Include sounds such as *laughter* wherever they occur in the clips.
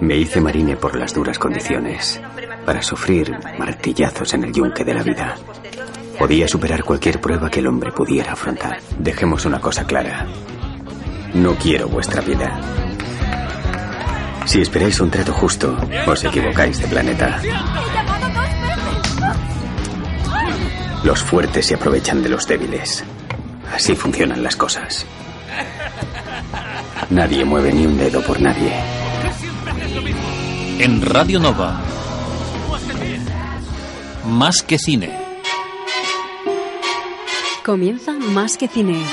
Me hice marine por las duras condiciones, para sufrir martillazos en el yunque de la vida. Podía superar cualquier prueba que el hombre pudiera afrontar. Dejemos una cosa clara. No quiero vuestra piedad. Si esperáis un trato justo, os equivocáis de planeta. Los fuertes se aprovechan de los débiles. Así funcionan las cosas. Nadie mueve ni un dedo por nadie. En Radio Nova. Más que cine. Comienza Más que cine.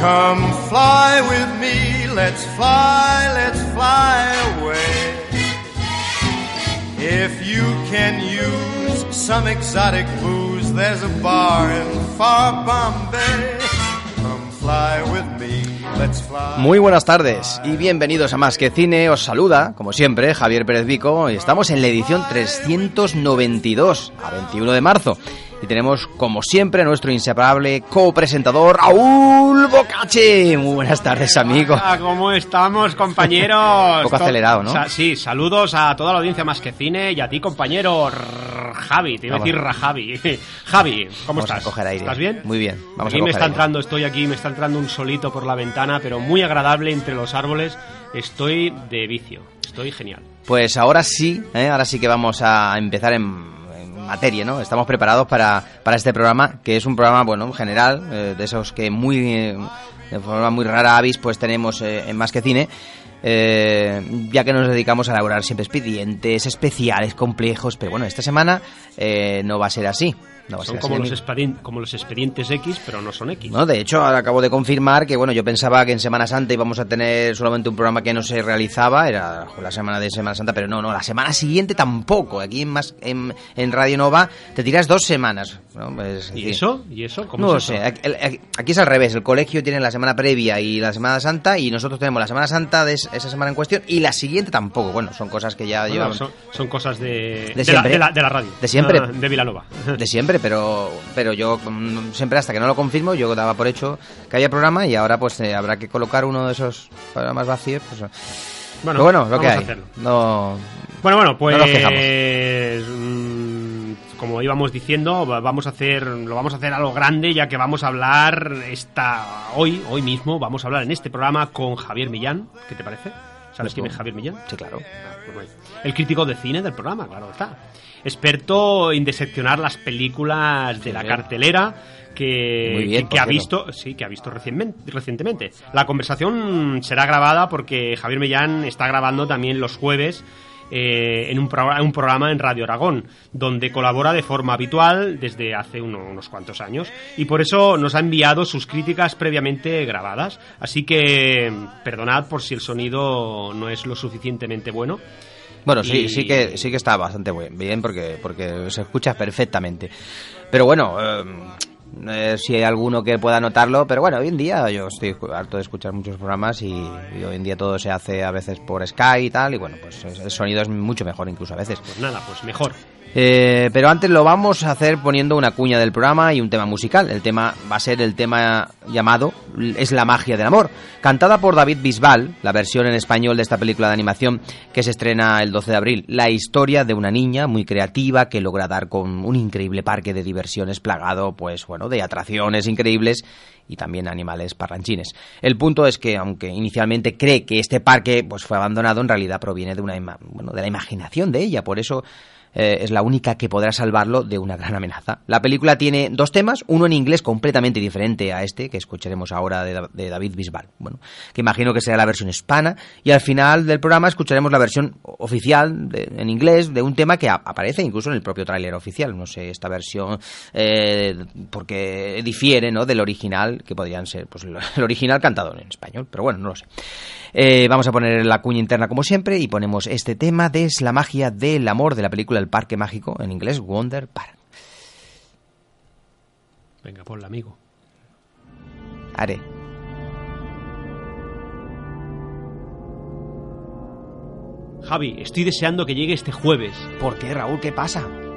Come fly with me, let's fly, let's fly away. If you can use some exotic booze, there's a bar in far Bombay. Muy buenas tardes y bienvenidos a Más que Cine. Os saluda, como siempre, Javier Pérez Vico y estamos en la edición 392, a 21 de marzo. Y tenemos, como siempre, a nuestro inseparable copresentador, Raúl Bocache. Muy buenas tardes, amigo. Hola, ¿Cómo estamos, compañeros? *laughs* Un poco acelerado, ¿no? Sa- sí, saludos a toda la audiencia más que cine y a ti, compañero Javi. Te iba a decir Rajavi. *laughs* Javi, ¿cómo Vamos a estás? coger aire. ¿Estás bien? Muy bien, vamos aquí a me está aire. entrando, estoy aquí, me está entrando un solito por la ventana, pero muy agradable entre los árboles. Estoy de vicio. Estoy genial. Pues ahora sí, ¿eh? ahora sí que vamos a empezar en materia, ¿no? Estamos preparados para, para este programa, que es un programa, bueno, en general, eh, de esos que muy, de forma muy rara avis, pues tenemos eh, en Más que Cine, eh, ya que nos dedicamos a elaborar siempre expedientes especiales, complejos, pero bueno, esta semana eh, no va a ser así. No Son como los, como los expedientes X, pero no son X. No, de hecho, ahora acabo de confirmar que, bueno, yo pensaba que en Semana Santa íbamos a tener solamente un programa que no se realizaba, era la semana de Semana Santa, pero no, no, la semana siguiente tampoco. Aquí en, más, en, en Radio Nova te tiras dos semanas. ¿no? Pues, ¿Y eso? ¿Y eso? ¿Cómo No lo es eso? sé, aquí, es al revés, el colegio tiene la semana previa y la Semana Santa y nosotros tenemos la Semana Santa de es- esa semana en cuestión y la siguiente tampoco. Bueno, son cosas que ya Bueno, llevan son, son cosas de, De la, siempre. de la- de la radio. De siempre. Ah, de Vilanova. de siempre, pero pero yo mm, siempre hasta que no lo confirmo, yo daba por hecho que había programa y ahora pues eh, habrá que colocar uno de esos programas vacíos. Pues, Bueno, pero bueno, lo vamos que a hay. hacerlo. No, Bueno, bueno, pues No nos quejamos. mm, como íbamos diciendo, va- vamos a hacer lo vamos a hacer a lo grande ya que vamos a hablar esta hoy, hoy mismo vamos a hablar en este programa con Javier Millán, ¿qué te parece? ¿Sabes quién es Javier Millán? sí, claro. Ah, pues bueno. El crítico de cine del programa, claro está. Experto en diseccionar las películas de la cartelera que, bien, que- que ha visto, sí, que ha visto recien- recientemente. La conversación será grabada porque Javier Mellán está grabando también los jueves eh, en un, programa, un programa en Radio Aragón, donde colabora de forma habitual desde hace uno- unos cuantos años. Y por eso nos ha enviado sus críticas previamente grabadas. Así que perdonad por si el sonido no es lo suficientemente bueno. Bueno, sí, Y- sí que sí que está bastante bien porque porque se escucha perfectamente. Pero bueno, eh, eh, si hay alguno que pueda notarlo, pero bueno, hoy en día yo estoy harto de escuchar muchos programas y, y hoy en día todo se hace a veces por Sky y tal y bueno, pues es- el sonido es mucho mejor incluso a veces. Pues nada, pues mejor. Eh, pero antes lo vamos a hacer poniendo una cuña del programa y un tema musical. El tema va a ser el tema llamado Es la magia del amor, cantada por David Bisbal, la versión en español de esta película de animación que se estrena el 12 de abril. La historia de una niña muy creativa que logra dar con un increíble parque de diversiones plagado, pues bueno, de atracciones increíbles y también animales parlanchines. El punto es que, aunque inicialmente cree que este parque pues fue abandonado, en realidad proviene de una bueno, de la imaginación de ella. Por eso eh, es la única que podrá salvarlo de una gran amenaza. La película tiene dos temas, uno en inglés completamente diferente a este, que escucharemos ahora de, David Bisbal, bueno, que imagino que será la versión hispana, y al final del programa escucharemos la versión oficial en inglés de un tema que aparece incluso en el propio tráiler oficial, no sé, esta versión, eh, porque difiere ¿no? del original, que podrían ser pues, el original cantado en español, pero bueno, no lo sé. Eh, vamos a poner la cuña interna como siempre y ponemos este tema de Es la magia del amor de la película El Parque Mágico, en inglés Wonder Park. Venga, ponla, amigo. Haré. Javi, estoy deseando que llegue este jueves. ¿Por qué, Raúl? ¿Qué pasa?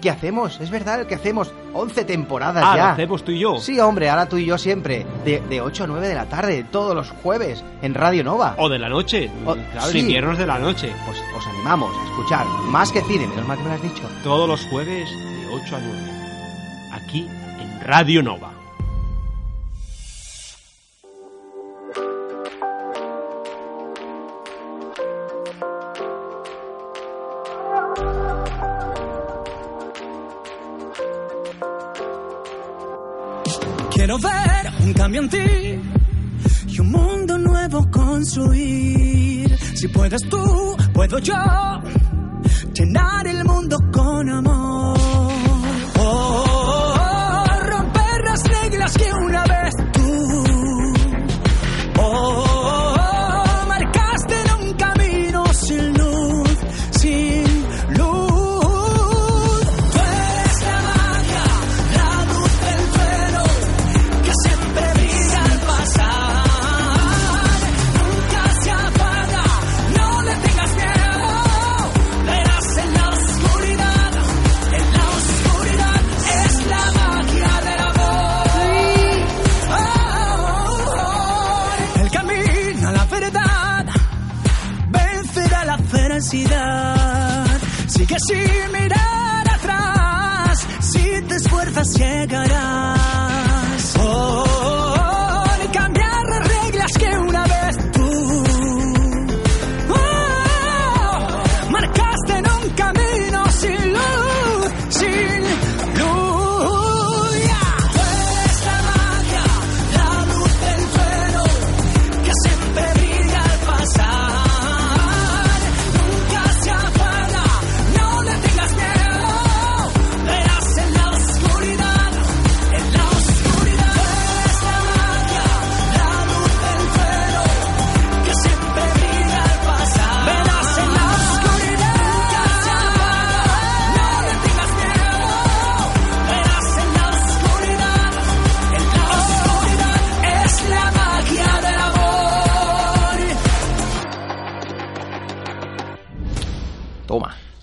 que hacemos, es verdad, el que hacemos. 11 temporadas Ah, ya. lo hacemos tú y yo. Sí, hombre, ahora tú y yo siempre. De, de 8 a 9 de la tarde, todos los jueves, en Radio Nova. O de la noche. O- claro, sí. inviernos de la noche. Pues os animamos a escuchar más que cine, menos mal que me lo has dicho. Todos los jueves de 8 a 9. Aquí en Radio Nova. Y un mundo nuevo construir. Si puedes tú, puedo yo llenar el mundo con amor. Te esfuerzas llegarás. Oh,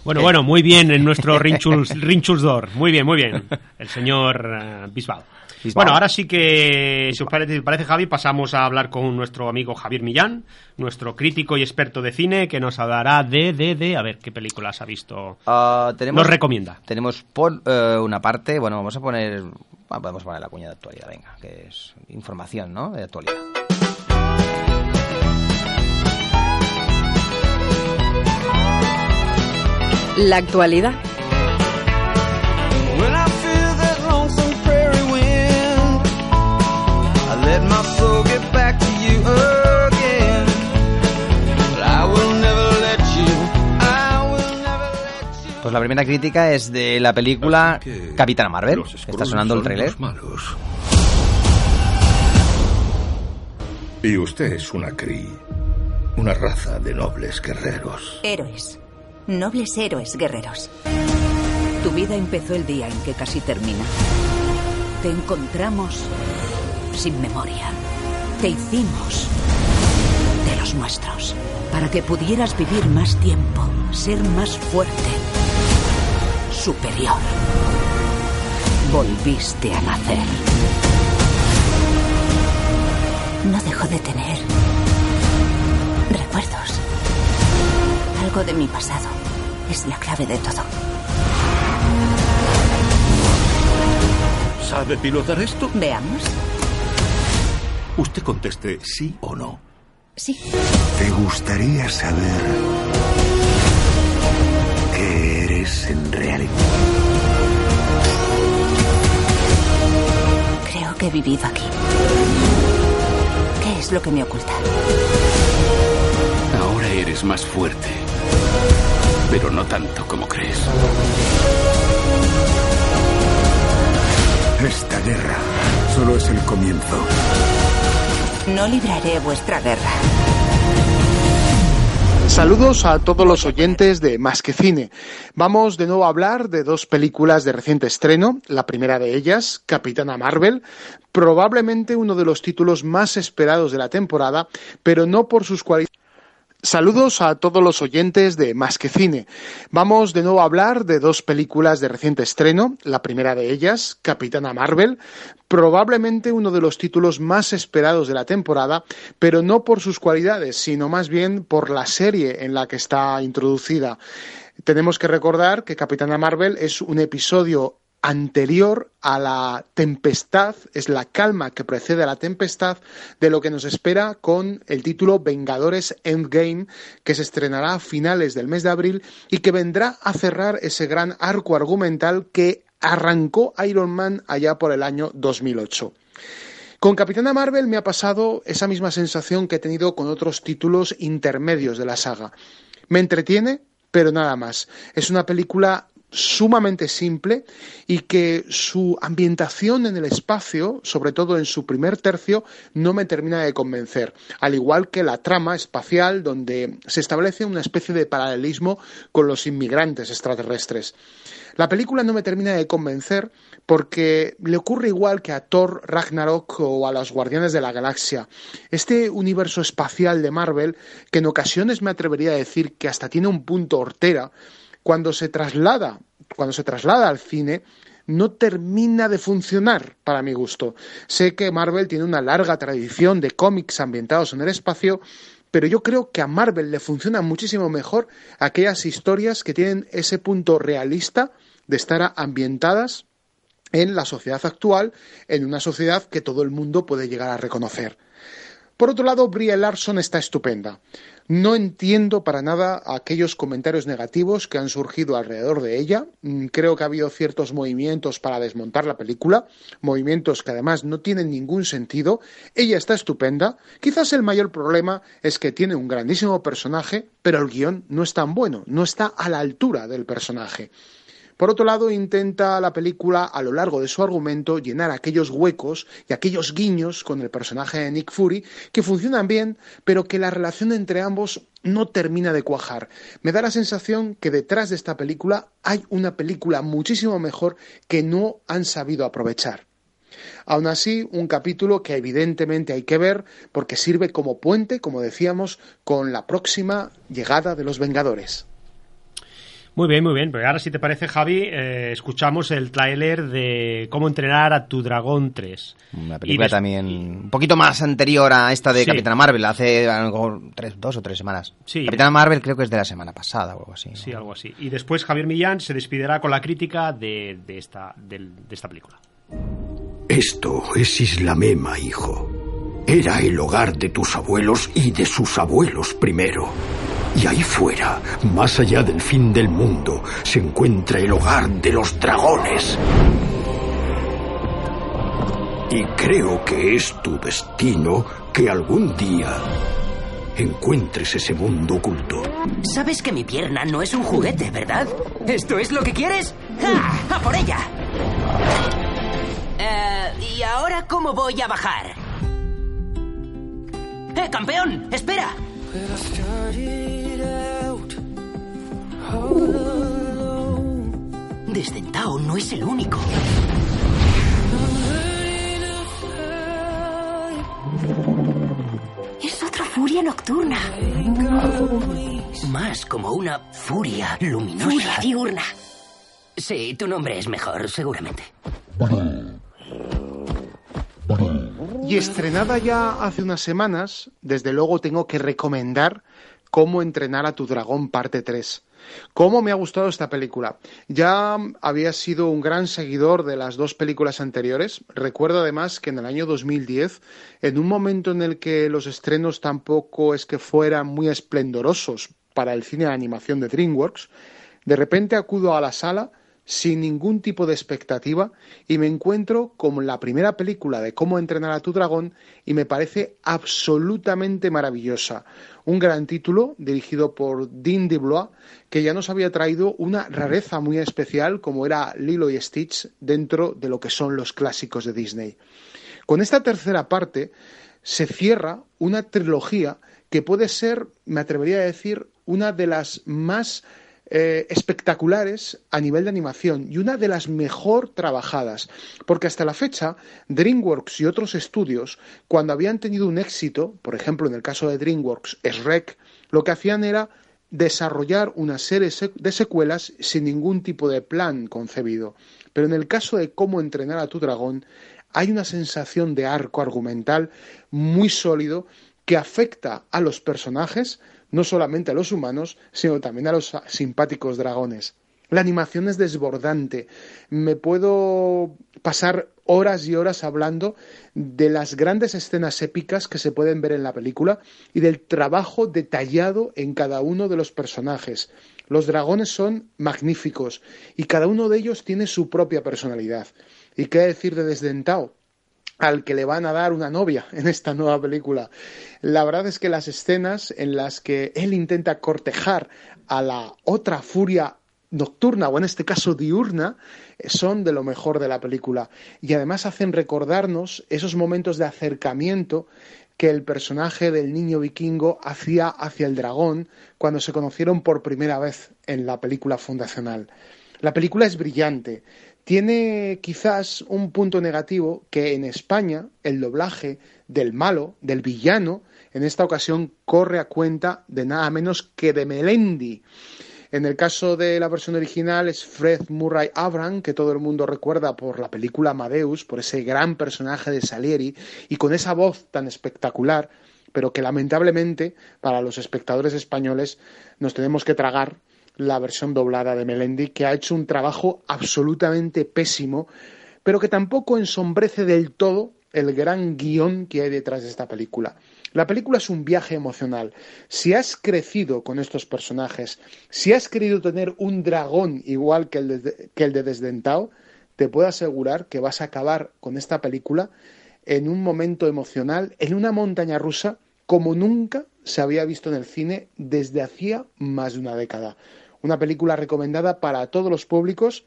Bueno, bueno, muy bien en nuestro Rinchuls, Rinchulsdor. Muy bien, muy bien. El señor eh, Bisbal. Bisbal. Bueno, ahora sí que, si os parece, parece, Javi, pasamos a hablar con nuestro amigo Javier Millán, nuestro crítico y experto de cine, que nos hablará de, de, de, a ver qué películas ha visto. Ah, tenemos, Nos recomienda. Tenemos por eh, una parte, bueno, vamos a poner, podemos poner la cuña de actualidad, venga, que es información, ¿no? De actualidad. Let you. Pues la primera crítica es de la película Capitana Marvel. Está sonando el trailer. malos. Y usted es una Kree. Una raza de nobles guerreros. Héroes. Nobles héroes guerreros. Tu vida empezó el día en que casi termina. Te encontramos sin memoria. Te hicimos de los nuestros. Para que pudieras vivir más tiempo, ser más fuerte, superior. Volviste a nacer. No dejo de tener recuerdos. Algo de mi pasado es la clave de todo. ¿Sabe pilotar esto? Veamos. Usted conteste sí o no. Sí. ¿Te gustaría saber qué eres en realidad? Creo que he vivido aquí. ¿Qué es lo que me oculta? Ahora eres más fuerte. Pero no tanto como crees. Esta guerra solo es el comienzo. No libraré vuestra guerra. Saludos a todos los oyentes de Más que Cine. Vamos de nuevo a hablar de dos películas de reciente estreno. La primera de ellas, Capitana Marvel, probablemente uno de los títulos más esperados de la temporada, pero no por sus cualidades. Saludos a todos los oyentes de Más que Cine. Vamos de nuevo a hablar de dos películas de reciente estreno. La primera de ellas, Capitana Marvel, probablemente uno de los títulos más esperados de la temporada, pero no por sus cualidades, sino más bien por la serie en la que está introducida. Tenemos que recordar que Capitana Marvel es un episodio anterior a la tempestad, es la calma que precede a la tempestad de lo que nos espera con el título Vengadores Endgame, que se estrenará a finales del mes de abril y que vendrá a cerrar ese gran arco argumental que arrancó Iron Man allá por el año 2008. Con Capitana Marvel me ha pasado esa misma sensación que he tenido con otros títulos intermedios de la saga. Me entretiene, pero nada más. Es una película sumamente simple y que su ambientación en el espacio, sobre todo en su primer tercio, no me termina de convencer, al igual que la trama espacial donde se establece una especie de paralelismo con los inmigrantes extraterrestres. La película no me termina de convencer porque le ocurre igual que a Thor Ragnarok o a los Guardianes de la Galaxia. Este universo espacial de Marvel, que en ocasiones me atrevería a decir que hasta tiene un punto hortera, cuando se traslada, cuando se traslada al cine, no termina de funcionar para mi gusto. Sé que Marvel tiene una larga tradición de cómics ambientados en el espacio, pero yo creo que a Marvel le funcionan muchísimo mejor aquellas historias que tienen ese punto realista de estar ambientadas en la sociedad actual, en una sociedad que todo el mundo puede llegar a reconocer. Por otro lado, Brie Larson está estupenda. No entiendo para nada aquellos comentarios negativos que han surgido alrededor de ella. Mm, Creo que ha habido ciertos movimientos para desmontar la película, movimientos que además no tienen ningún sentido. Ella está estupenda. Quizás el mayor problema es que tiene un grandísimo personaje, pero el guion no es tan bueno, no está a la altura del personaje. Por otro lado, intenta la película, a lo largo de su argumento, llenar aquellos huecos y aquellos guiños con el personaje de Nick Fury que funcionan bien, pero que la relación entre ambos no termina de cuajar. Me da la sensación que detrás de esta película hay una película muchísimo mejor que no han sabido aprovechar. Aún así, un capítulo que evidentemente hay que ver porque sirve como puente, como decíamos, con la próxima llegada de los Vengadores. Muy bien, muy bien. Pues ahora, si te parece, Javi, eh, escuchamos el tráiler de Cómo entrenar a tu dragón 3. Una película también un poquito más anterior a esta de Sí. Capitana Marvel, hace a lo mejor tres, dos o tres semanas. Sí. Capitana Marvel creo que es de la semana pasada o algo así. ¿no? Sí, algo así. Y después Javier Millán se despidirá con la crítica de, de esta, del- de esta película. Esto es Isla Mema, hijo. Era el hogar de tus abuelos y de sus abuelos primero. Y ahí fuera, más allá del fin del mundo, se encuentra el hogar de los dragones. Y creo que es tu destino que algún día encuentres ese mundo oculto. Sabes que mi pierna no es un juguete, ¿verdad? ¿Esto es lo que quieres? ¡Ja! ¡A por ella! Eh, ¿Y ahora cómo voy a bajar? ¡Eh, campeón! ¡Espera! Desdentado no es el único. Es otra furia nocturna. Más como una furia luminosa. Furia diurna. Sí, tu nombre es mejor, seguramente. Y estrenada ya hace unas semanas, desde luego tengo que recomendar Cómo entrenar a tu dragón parte 3. ¿Cómo me ha gustado esta película? Ya había sido un gran seguidor de las dos películas anteriores. Recuerdo además que en el año 2010, en un momento en el que los estrenos tampoco es que fueran muy esplendorosos para el cine de animación de DreamWorks, de repente acudo a la sala sin ningún tipo de expectativa y me encuentro con la primera película de cómo entrenar a tu dragón y me parece absolutamente maravillosa. Un gran título dirigido por Dean DeBlois que ya nos había traído una rareza muy especial como era Lilo y Stitch dentro de lo que son los clásicos de Disney. Con esta tercera parte se cierra una trilogía que puede ser, me atrevería a decir, una de las más eh, espectaculares a nivel de animación y una de las mejor trabajadas, porque hasta la fecha DreamWorks y otros estudios, cuando habían tenido un éxito, por ejemplo en el caso de DreamWorks, Shrek, lo que hacían era desarrollar una serie de secuelas sin ningún tipo de plan concebido. Pero en el caso de cómo entrenar a tu dragón, hay una sensación de arco argumental muy sólido que afecta a los personajes, no solamente a los humanos, sino también a los simpáticos dragones. La animación es desbordante. Me puedo pasar horas y horas hablando de las grandes escenas épicas que se pueden ver en la película y del trabajo detallado en cada uno de los personajes. Los dragones son magníficos y cada uno de ellos tiene su propia personalidad. ¿Y qué decir de Desdentado? Al que le van a dar una novia en esta nueva película. La verdad es que las escenas en las que él intenta cortejar a la otra furia nocturna o en este caso diurna son de lo mejor de la película y además hacen recordarnos esos momentos de acercamiento que el personaje del niño vikingo hacía hacia el dragón cuando se conocieron por primera vez en la película fundacional. La película es brillante, tiene quizás un punto negativo que en España el doblaje del malo, del villano, en esta ocasión corre a cuenta de nada menos que de Melendi. En el caso de la versión original es Fred Murray Abram, que todo el mundo recuerda por la película Amadeus, por ese gran personaje de Salieri y con esa voz tan espectacular, pero que lamentablemente para los espectadores españoles nos tenemos que tragar la versión doblada de Melendi, que ha hecho un trabajo absolutamente pésimo, pero que tampoco ensombrece del todo el gran guion que hay detrás de esta película. La película es un viaje emocional. Si has crecido con estos personajes, si has querido tener un dragón igual que el de, que el de Desdentado, te puedo asegurar que vas a acabar con esta película en un momento emocional, en una montaña rusa, como nunca se había visto en el cine desde hacía más de una década. Una película recomendada para todos los públicos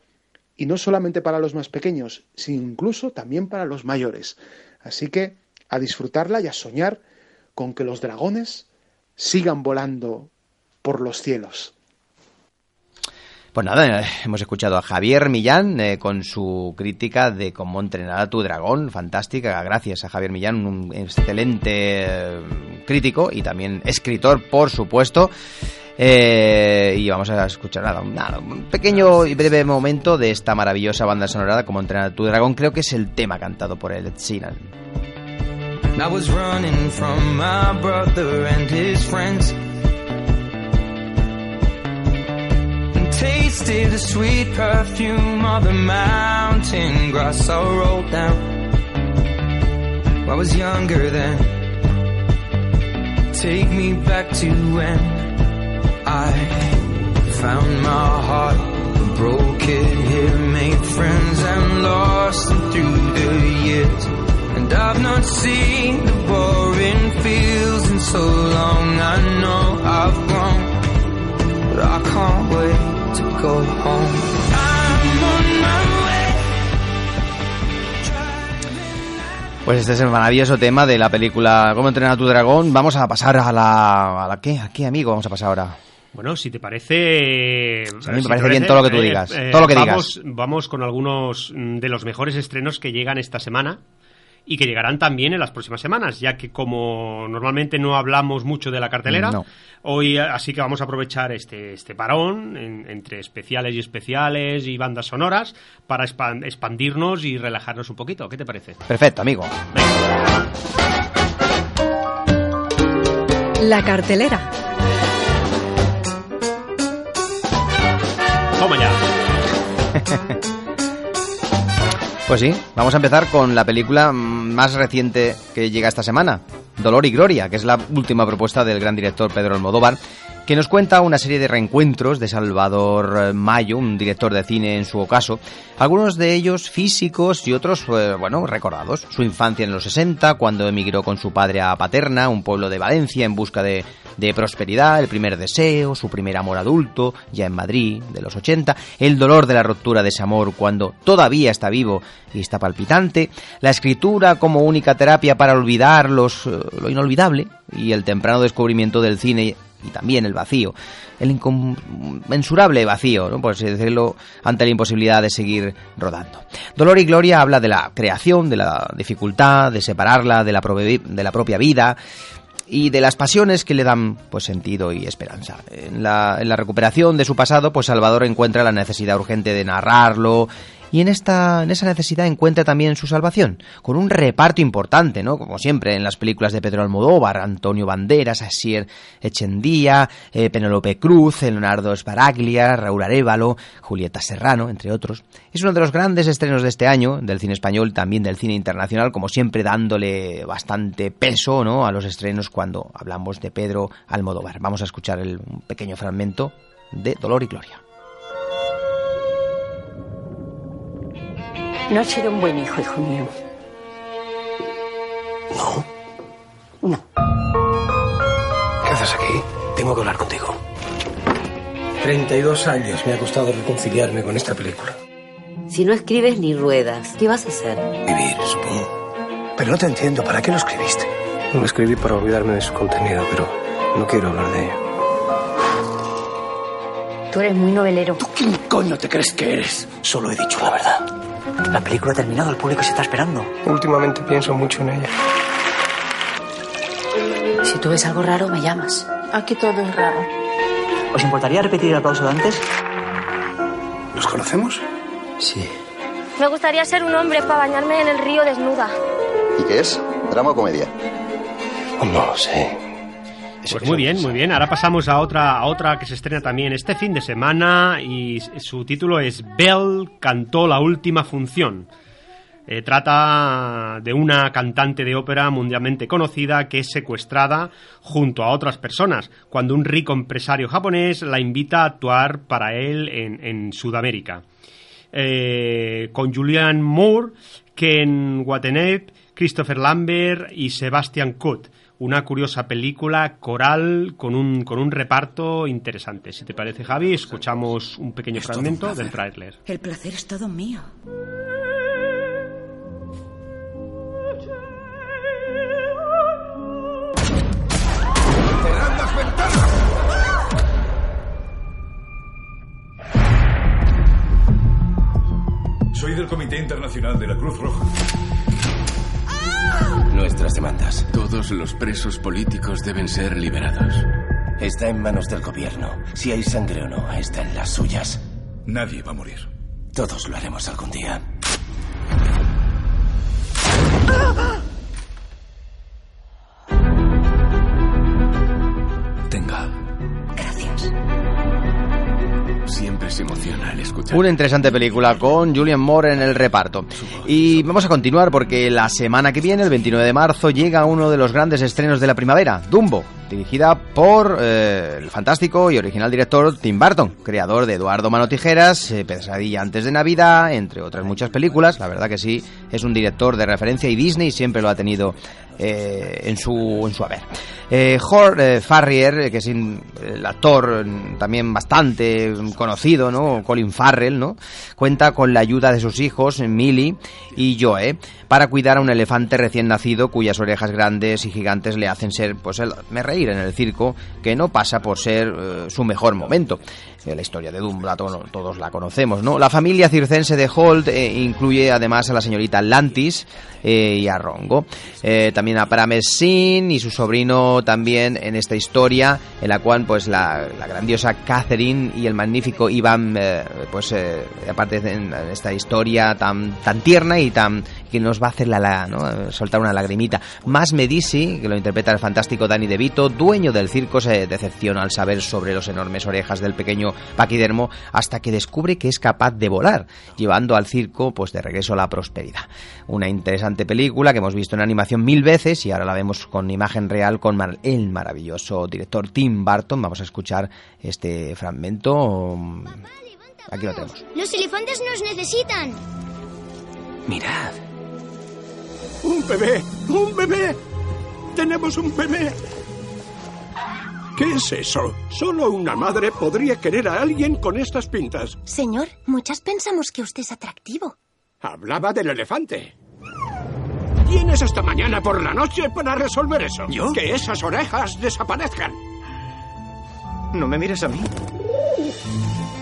y no solamente para los más pequeños, sino incluso también para los mayores. Así que a disfrutarla y a soñar con que los dragones sigan volando por los cielos. Pues nada, eh, hemos escuchado a Javier Millán eh, con su crítica de cómo entrenar a tu dragón, fantástica. Gracias a Javier Millán, un excelente eh, crítico y también escritor, por supuesto. Eh, y vamos a escuchar nada, nada, un pequeño y breve momento de esta maravillosa banda sonora como entrenar tu dragón. Creo que es el tema cantado por Ed Sheeran. I was running from my brother and his friends. And tasted the sweet perfume of the mountain grass I rolled down. I was younger then. Take me back to when I found my heart, made friends lost through the years. And I've not seen the fields so long. I know I've I can't wait to go home. Pues este es el maravilloso tema de la película Cómo entrenar a tu dragón. Vamos a pasar a la... ¿A la qué? ¿A qué, amigo? Vamos a pasar ahora. Bueno, si te parece... a mí me parece bien todo lo que tú digas, todo lo que vamos, digas. Vamos con algunos mm, de los mejores estrenos que llegan esta semana y que llegarán también en las próximas semanas, ya que como normalmente no hablamos mucho de la cartelera, No. hoy eh, así que vamos a aprovechar este, este parón en- entre especiales y especiales y bandas sonoras para expan- expandirnos y relajarnos un poquito. ¿Qué te parece? Perfecto, amigo. La cartelera. *laughs* Pues sí, vamos a empezar con la película más reciente que llega esta semana, Dolor y Gloria, que es la última propuesta del gran director Pedro Almodóvar, que nos cuenta una serie de reencuentros de Salvador eh, Mayo, un director de cine en su ocaso, algunos de ellos físicos y otros, eh, bueno, recordados. Su infancia en los 60, cuando emigró con su padre a Paterna, un pueblo de Valencia, en busca de, de prosperidad, el primer deseo, su primer amor adulto, ya en Madrid, de los 80, el dolor de la ruptura de ese amor cuando todavía está vivo y está palpitante, la escritura como única terapia para olvidar los, eh, lo inolvidable y el temprano descubrimiento del cine y también el vacío, el inconmensurable vacío, ¿no? por así decirlo, ante la imposibilidad de seguir rodando. Dolor y Gloria habla de la creación, de la dificultad, de separarla de la, de la propia vida y de las pasiones que le dan pues sentido y esperanza. En la, en la recuperación de su pasado, pues Salvador encuentra la necesidad urgente de narrarlo y en esta en esa necesidad encuentra también su salvación, con un reparto importante, ¿no? Como siempre en las películas de Pedro Almodóvar, Antonio Banderas, Asier Echendía, eh, Penélope Cruz, Leonardo Sparaglia, Raúl Arevalo, Julieta Serrano, entre otros. Es uno de los grandes estrenos de este año, del cine español, también del cine internacional, como siempre dándole bastante peso, ¿no? a los estrenos cuando hablamos de Pedro Almodóvar. Vamos a escuchar el, un pequeño fragmento de Dolor y Gloria. No has sido un buen hijo, hijo mío. ¿Qué haces aquí? Tengo que hablar contigo. 32 años me ha costado reconciliarme con esta película. Si no escribes ni ruedas, ¿qué vas a hacer? Vivir, supongo. Pero no te entiendo, ¿para qué lo escribiste? Lo escribí para olvidarme de su contenido, pero no quiero hablar de ello. Tú eres muy novelero. ¿Quién coño te crees que eres? Solo he dicho la verdad. La película ha terminado, el público se está esperando. Últimamente pienso mucho en ella. Si tú ves algo raro, me llamas. Aquí todo es raro. ¿Os importaría repetir el aplauso de antes? ¿Nos conocemos? Sí. Me gustaría ser un hombre para bañarme en el río desnuda. ¿Y qué es? ¿Drama o comedia? No lo sé. Pues muy bien, muy bien. Ahora pasamos a otra, a otra que se estrena también este fin de semana y su título es Bell cantó la última función. Eh, trata de una cantante de ópera mundialmente conocida que es secuestrada junto a otras personas cuando un rico empresario japonés la invita a actuar para él en, en Sudamérica. Eh, con Julianne Moore, Ken Watanabe, Christopher Lambert y Sebastian Kut. Una curiosa película coral con un, con un reparto interesante. Si te parece, Javi, escuchamos un pequeño fragmento del tráiler. El placer es todo mío. ¡Cerrad las ventanas! Soy del Comité Internacional de la Cruz Roja. Nuestras demandas. Todos los presos políticos deben ser liberados. Está en manos del gobierno. Si hay sangre o no, está en las suyas. Nadie va a morir. Todos lo haremos algún día. Tenga. Escuchar. Una interesante película con Julian Moore en el reparto. Y vamos a continuar porque la semana que viene, el 29 de marzo, llega uno de los grandes estrenos de la primavera, Dumbo, dirigida por eh, el fantástico y original director Tim Burton, creador de Eduardo Mano Tijeras, eh, Pesadilla antes de Navidad, entre otras muchas películas. La verdad que sí, es un director de referencia y Disney siempre lo ha tenido eh, en, su, en su haber. Eh, Hor eh, Farrier, que es el actor mm, también bastante conocido, ¿no? Colin Farrell, ¿no? Cuenta con la ayuda de sus hijos, Millie y Joe, para cuidar a un elefante recién nacido cuyas orejas grandes y gigantes le hacen ser, pues, el, me reír en el circo, que no pasa por ser eh, su mejor momento. Eh, la historia de to- todos la conocemos, ¿no? La familia circense de Holt eh, incluye además a la señorita Lantis eh, y a Rongo. También a Paramesin y su sobrino también en esta historia, en la cual pues la, la grandiosa Catherine y el magnífico Iván, pues aparte de en esta historia tan, tan tierna y tan que nos va a hacer la, la- ¿no? Soltar una lagrimita. Más Medici, que lo interpreta el fantástico Danny DeVito, dueño del circo, se decepciona al saber sobre los enormes orejas del pequeño paquidermo hasta que descubre que es capaz de volar, llevando al circo pues de regreso a la prosperidad. Una interesante película que hemos visto en animación mil veces y ahora la vemos con imagen real con el maravilloso director Tim Burton. Vamos a escuchar este fragmento. Aquí lo tenemos. Los elefantes nos necesitan. Mirad. ¡Un bebé! ¡Un bebé! ¡Tenemos un bebé! ¿Qué es eso? Solo una madre podría querer a alguien con estas pintas. Señor, muchas pensamos que usted es atractivo. Hablaba del elefante. Tienes hasta mañana por la noche para resolver eso. ¿Yo? Que esas orejas desaparezcan. No me mires a mí.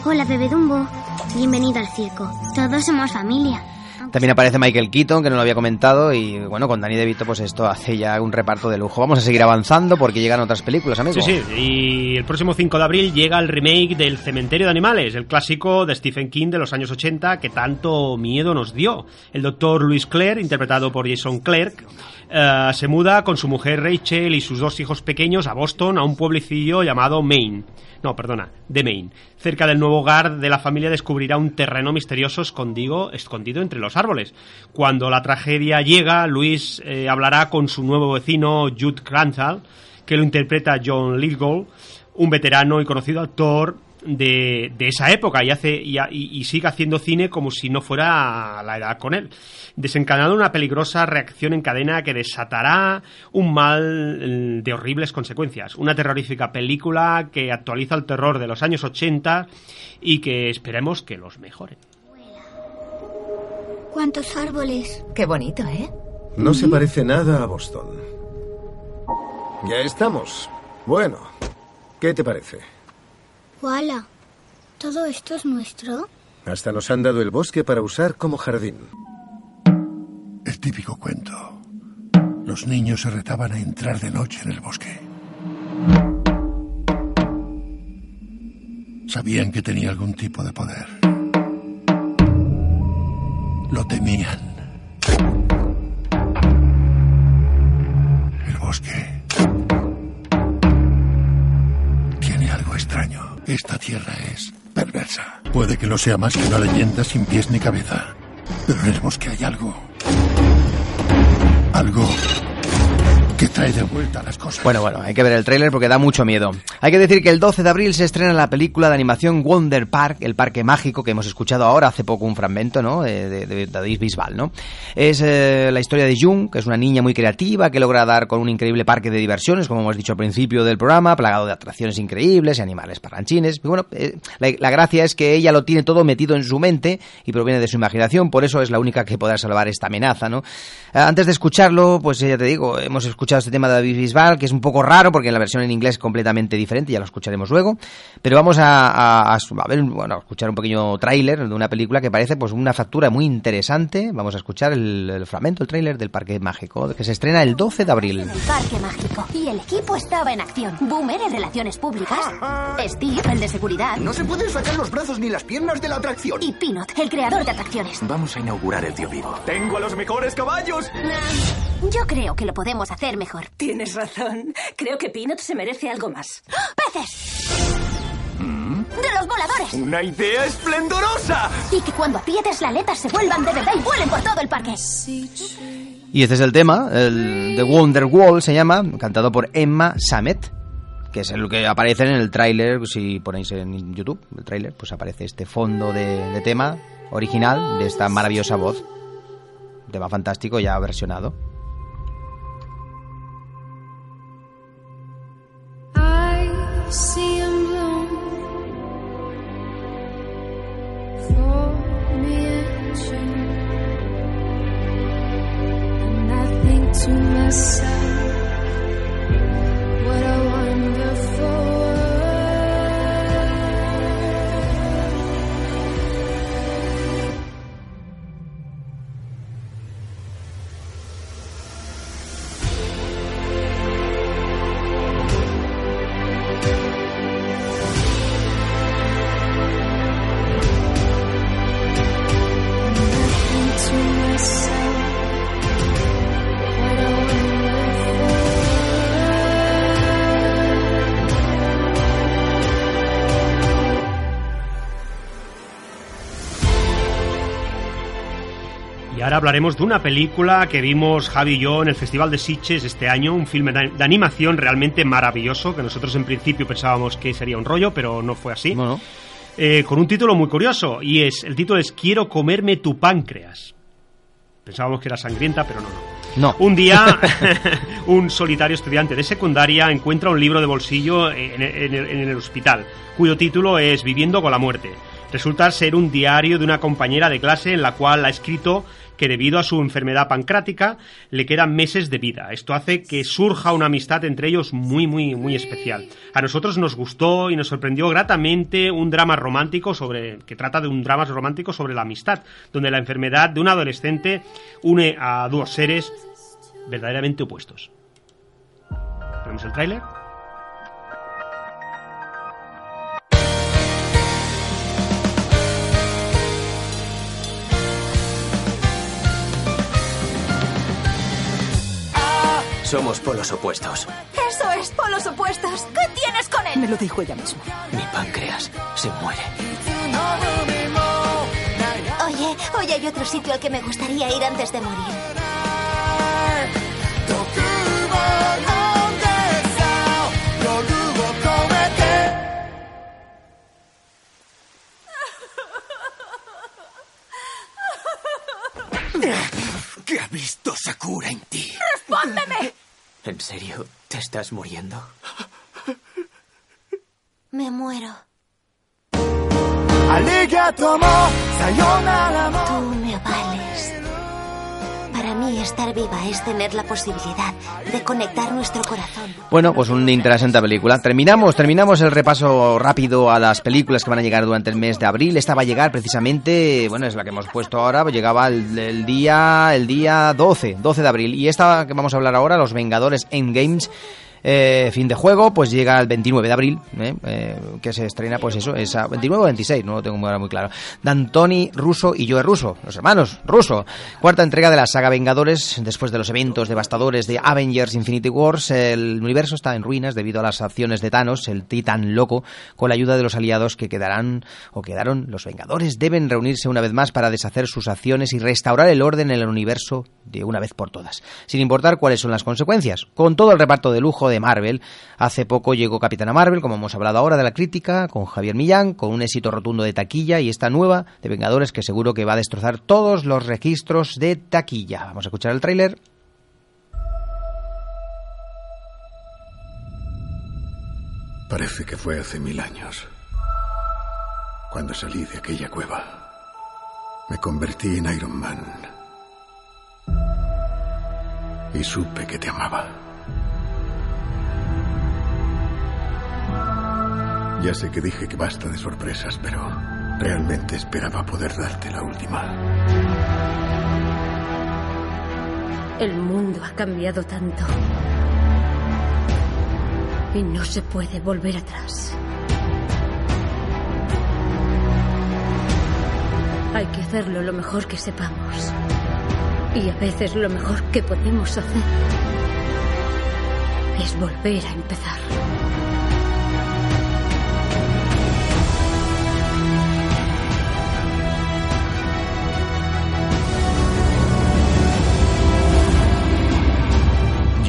Hola, bebé Dumbo. Bienvenido al circo. Todos somos familia. También aparece Michael Keaton, que no lo había comentado, y bueno, con Danny DeVito, pues esto hace ya un reparto de lujo. Vamos a seguir avanzando porque llegan otras películas, amigo. Sí, sí, y el próximo 5 de abril llega el remake del Cementerio de Animales, el clásico de Stephen King de los años 80 que tanto miedo nos dio. El doctor Louis Clare, interpretado por Jason Clarke, eh, se muda con su mujer Rachel y sus dos hijos pequeños a Boston, a un pueblecillo llamado Maine. No, perdona, de Maine. Cerca del nuevo hogar de la familia descubrirá un terreno misterioso escondido, escondido entre los árboles. Cuando la tragedia llega, Luis eh, hablará con su nuevo vecino Jude Granthal, que lo interpreta John Lithgow, un veterano y conocido actor de, de esa época y hace y, y- y sigue haciendo cine como si no fuera la edad con él, desencadenando una peligrosa reacción en cadena que desatará un mal eh, de horribles consecuencias. Una terrorífica película que actualiza el terror de los años 80 y que esperemos que los mejore. ¿Cuántos árboles? Qué bonito, ¿eh? No se parece nada a Boston. Ya estamos. Bueno, ¿qué te parece? ¡Wala! ¿Todo esto es nuestro? Hasta nos han dado el bosque para usar como jardín. El típico cuento. Los niños se retaban a entrar de noche en el bosque. Sabían que tenía algún tipo de poder. Lo temían. El bosque tiene algo extraño. Esta tierra es perversa. Puede que no sea más que una leyenda sin pies ni cabeza. Pero en bosque hay algo. Algo que trae de vuelta las cosas. Bueno, bueno, hay que ver el tráiler porque da mucho miedo. Hay que decir que el 12 de abril se estrena la película de animación Wonder Park, el parque mágico que hemos escuchado ahora hace poco un fragmento, ¿no? Eh, De, David Bisbal, ¿no? Es eh, la historia de Jung, que es una niña muy creativa que logra dar con un increíble parque de diversiones, como hemos dicho al principio del programa, plagado de atracciones increíbles y animales parranchines. Y bueno, eh, la, la gracia es que ella lo tiene todo metido en su mente y proviene de su imaginación, por eso es la única que podrá salvar esta amenaza, ¿no? Antes de escucharlo, pues ya te digo, hemos escuchado este tema de David Bisbal, que es un poco raro porque la versión en inglés es completamente diferente, ya lo escucharemos luego. Pero vamos a, a, a- a ver, bueno, a escuchar un pequeño tráiler de una película que parece pues una factura muy interesante. Vamos a escuchar el, el fragmento, el tráiler del Parque Mágico, que se estrena el 12 de abril. El parque mágico. Y el equipo estaba en acción. Boomer en relaciones públicas. *laughs* Steve, el de seguridad. No se pueden sacar los brazos ni las piernas de la atracción. Y Peanut, el creador de atracciones. Vamos a inaugurar el tío vivo. ¡Tengo a los mejores caballos! Yo creo que lo podemos hacer mejor. Tienes razón. Creo que Peanut se merece algo más. ¡Peces! ¡De los voladores! ¡Una idea esplendorosa! Y que cuando aprietes la aleta se vuelvan de verdad y vuelen por todo el parque. Y este es el tema, el de Wonder Wall se llama, cantado por Emma Samet, que es el que aparece en el tráiler, si ponéis en YouTube el tráiler, pues aparece este fondo de, de tema original de esta maravillosa voz. Tema fantástico ya versionado. See bloom for me you. And I think to myself, hablaremos de una película que vimos Javi y yo en el Festival de Sitges este año, un filme de animación realmente maravilloso, que nosotros en principio pensábamos que sería un rollo, pero no fue así. Eh, con un título muy curioso, y es el título es Quiero comerme tu páncreas. Pensábamos que era sangrienta, pero no, no. No. Un día, *laughs* *laughs* un solitario estudiante de secundaria encuentra un libro de bolsillo en, en el hospital, cuyo título es Viviendo con la muerte. Resulta ser un diario de una compañera de clase en la cual ha escrito que debido a su enfermedad pancrática le quedan meses de vida. Esto hace que surja una amistad entre ellos muy, muy, muy especial. A nosotros nos gustó y nos sorprendió gratamente un drama romántico sobre que trata de un drama romántico sobre la amistad, donde la enfermedad de un adolescente une a dos seres verdaderamente opuestos. ¿Ponemos el tráiler? Somos polos opuestos. Eso es, polos opuestos. ¿Qué tienes con él? Me lo dijo ella misma. Mi páncreas se muere. Oye, hoy hay otro sitio al que me gustaría ir antes de morir. Serio? ¿Te estás muriendo? Me muero. Tú me vales. Para mí estar viva es tener la posibilidad de conectar nuestro corazón. Bueno, pues una interesante película. Terminamos, terminamos el repaso rápido a las películas que van a llegar durante el mes de abril. Esta va a llegar precisamente, bueno, es la que hemos puesto ahora, llegaba el, día el día 12, 12 de abril. Y esta que vamos a hablar ahora, Los Vengadores Endgames. Eh, fin de juego, pues llega el 29 de abril, ¿eh? Eh, que se estrena, pues eso, es a 29 o 26, no lo tengo ahora muy claro. D'Antoni Russo y Joe Russo, los hermanos Russo. Cuarta entrega de la saga Vengadores, después de los eventos devastadores de Avengers Infinity Wars, el universo está en ruinas debido a las acciones de Thanos, el titán loco, con la ayuda de los aliados que quedarán o quedaron. Los Vengadores deben reunirse una vez más para deshacer sus acciones y restaurar el orden en el universo de una vez por todas, sin importar cuáles son las consecuencias. Con todo el reparto de lujo de Marvel, hace poco llegó Capitana Marvel, como hemos hablado ahora de la crítica, con Javier Millán, con un éxito rotundo de taquilla y esta nueva de Vengadores que seguro que va a destrozar todos los registros de taquilla. Vamos a escuchar el tráiler. Parece que fue hace mil años. Cuando salí de aquella cueva, me convertí en Iron Man. Y supe que te amaba. Ya sé que dije que basta de sorpresas, pero realmente esperaba poder darte la última. El mundo ha cambiado tanto. Y no se puede volver atrás. Hay que hacerlo lo mejor que sepamos. Y a veces lo mejor que podemos hacer es volver a empezar.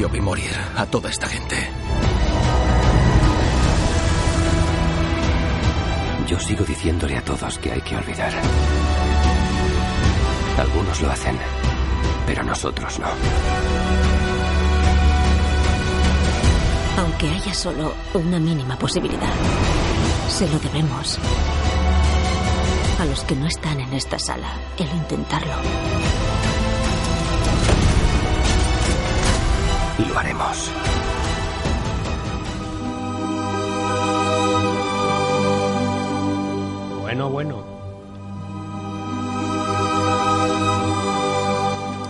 Yo vi morir a toda esta gente. Yo sigo diciéndole a todos que hay que olvidar. Algunos lo hacen, pero nosotros no. Aunque haya solo una mínima posibilidad, se lo debemos a los que no están en esta sala el intentarlo. Lo haremos. Bueno, bueno.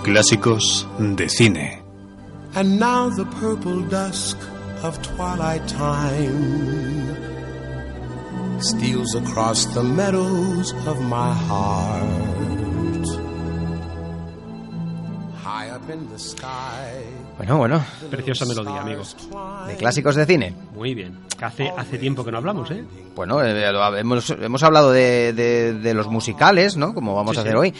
Clásicos de cine. And now the purple dusk of twilight time steals across the meadows of my heart. Bueno, bueno. Preciosa melodía, amigo. De clásicos de cine. Muy bien. Que hace, hace tiempo que no hablamos, ¿eh? Bueno, eh, lo- hemos, hemos hablado de, de- de los musicales, ¿no? Como vamos Sí, a hacer sí. hoy.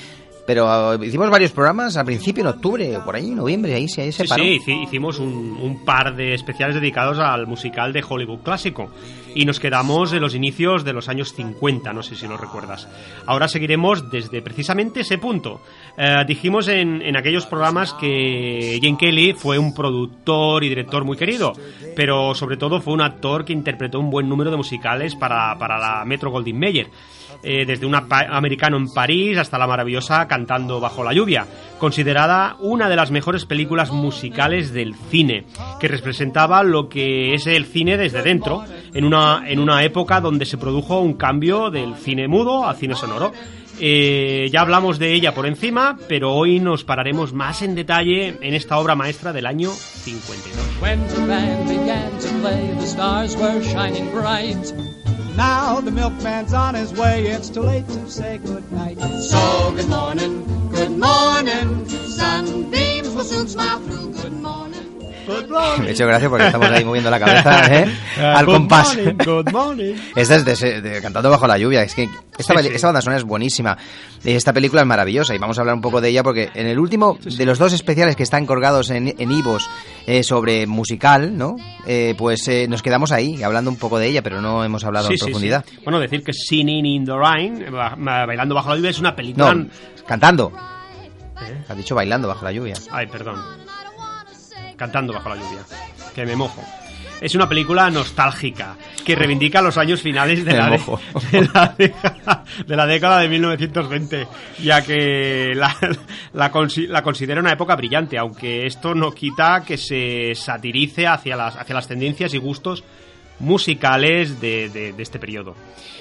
Pero hicimos varios programas al principio, en octubre, por ahí, noviembre, ahí, se- ahí se Sí, paró. sí, hici- hicimos un, un par de especiales dedicados al musical de Hollywood clásico y nos quedamos en los inicios de los años 50, no sé si lo recuerdas. Ahora seguiremos desde precisamente ese punto. Eh, dijimos en, en aquellos programas que Jane Kelly fue un productor y director muy querido, pero sobre todo fue un actor que interpretó un buen número de musicales para, para la Metro Goldwyn Mayer. Eh, desde un americano en París hasta la maravillosa Cantando bajo la lluvia, considerada una de las mejores películas musicales del cine, que representaba lo que es el cine desde dentro, en una, en una época donde se produjo un cambio del cine mudo al cine sonoro. Eh, ya hablamos de ella por encima, pero hoy nos pararemos más en detalle en esta obra maestra del año 52. Now the milkman's on his way, it's too late to say goodnight. So good morning, good morning, sunbeams will soon smile through. Good morning. Me *laughs* he hecho gracia porque estamos ahí moviendo la cabeza *laughs* ¿eh? al Good compás. morning, good morning. *laughs* Esta es de, de Cantando bajo la lluvia. Es que esta, Sí, sí. esta banda sonora es buenísima. Esta película es maravillosa y vamos a hablar un poco de ella porque en el último de los dos especiales que están colgados en, en Ivos eh, sobre musical, ¿no? Eh, pues eh, nos quedamos ahí hablando un poco de ella, pero no hemos hablado Sí, en profundidad. Bueno, decir que Singing in the Rain, ba- ba- Bailando bajo la lluvia, es una película... No, cantando. ¿Eh? Has dicho bailando bajo la lluvia. Ay, perdón. Cantando bajo la lluvia. Que me mojo. Es una película nostálgica que reivindica los años finales de la, de- *laughs* de la década, de la década de 1920, ya que la, la, consi- la considera una época brillante, aunque esto no quita que se satirice hacia las, hacia las tendencias y gustos musicales de, de- de este periodo.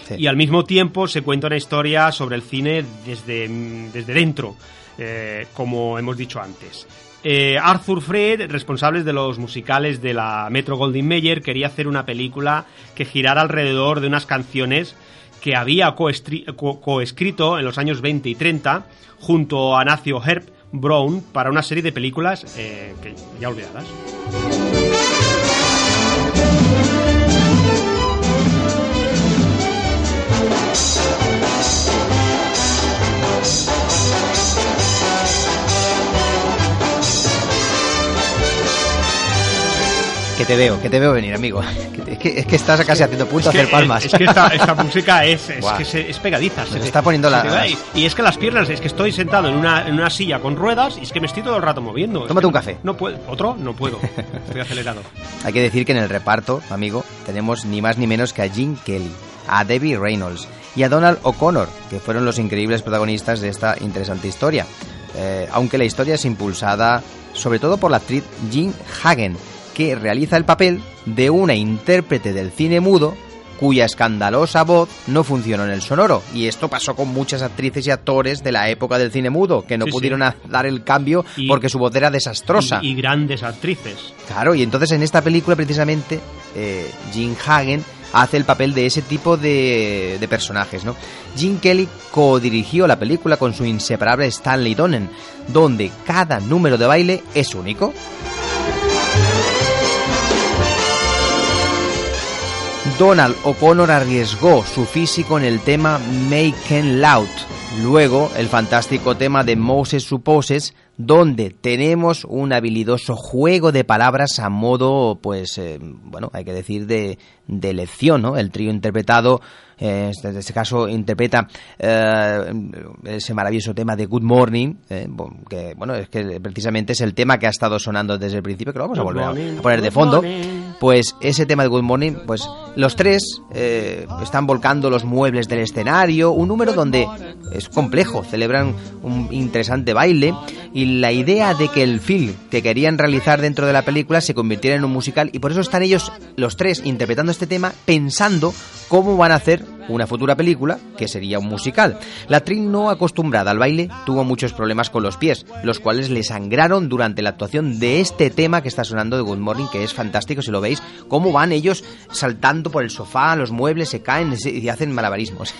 Sí. Y al mismo tiempo se cuenta una historia sobre el cine desde, desde dentro, eh, como hemos dicho antes. Eh, Arthur Fred, responsable de los musicales de la Metro Goldwyn Mayer, quería hacer una película que girara alrededor de unas canciones que había coestri- co- coescrito en los años 20 y 30 junto a Nacio Herb Brown para una serie de películas eh, que ya olvidadas. Que te veo, que te veo venir, amigo. *laughs* Es que, es que estás casi haciendo punto a Es que, hacer palmas. Es que esta, *laughs* esta música es, es, que se- es pegadiza. Se te- está poniendo se la-. Y es que las piernas, es que estoy sentado en una, en una silla con ruedas y es que me estoy todo el rato moviendo. Tómate un café. No puedo. ¿Otro? No puedo. *laughs* Estoy acelerado. Hay que decir que en el reparto, amigo, tenemos ni más ni menos que a Gene Kelly, a Debbie Reynolds y a Donald O'Connor, que fueron los increíbles protagonistas de esta interesante historia. Eh, aunque la historia es impulsada sobre todo por la actriz Jean Hagen, que realiza el papel de una intérprete del cine mudo cuya escandalosa voz no funcionó en el sonoro. Y esto pasó con muchas actrices y actores de la época del cine mudo, que no Sí, pudieron dar el cambio Y- porque su voz era desastrosa. Y, y grandes actrices. Claro, y entonces en esta película precisamente eh, Jim Hagen hace el papel de ese tipo de, de personajes, ¿no? Jim Kelly co-dirigió la película con su inseparable Stanley Donen, donde cada número de baile es único. Donald O'Connor arriesgó su físico en el tema Make It Loud. Luego, el fantástico tema de Moses Supposes, donde tenemos un habilidoso juego de palabras a modo, pues, eh, bueno, hay que decir de, de lección, ¿no? El trío interpretado, eh, en este caso interpreta eh, ese maravilloso tema de Good Morning, eh, que, bueno, es que precisamente es el tema que ha estado sonando desde el principio, que lo vamos a volver a- poner de fondo. Pues ese tema de Good Morning, pues los tres eh, están volcando los muebles del escenario, un número donde es complejo, celebran un interesante baile y la idea de que el film que querían realizar dentro de la película se convirtiera en un musical y por eso están ellos los tres interpretando este tema pensando cómo van a hacer una futura película que sería un musical. La actriz no acostumbrada al baile tuvo muchos problemas con los pies, los cuales le sangraron durante la actuación de este tema que está sonando de Good Morning, que es fantástico si lo veis, cómo van ellos saltando por el sofá, los muebles se caen y hacen malabarismos.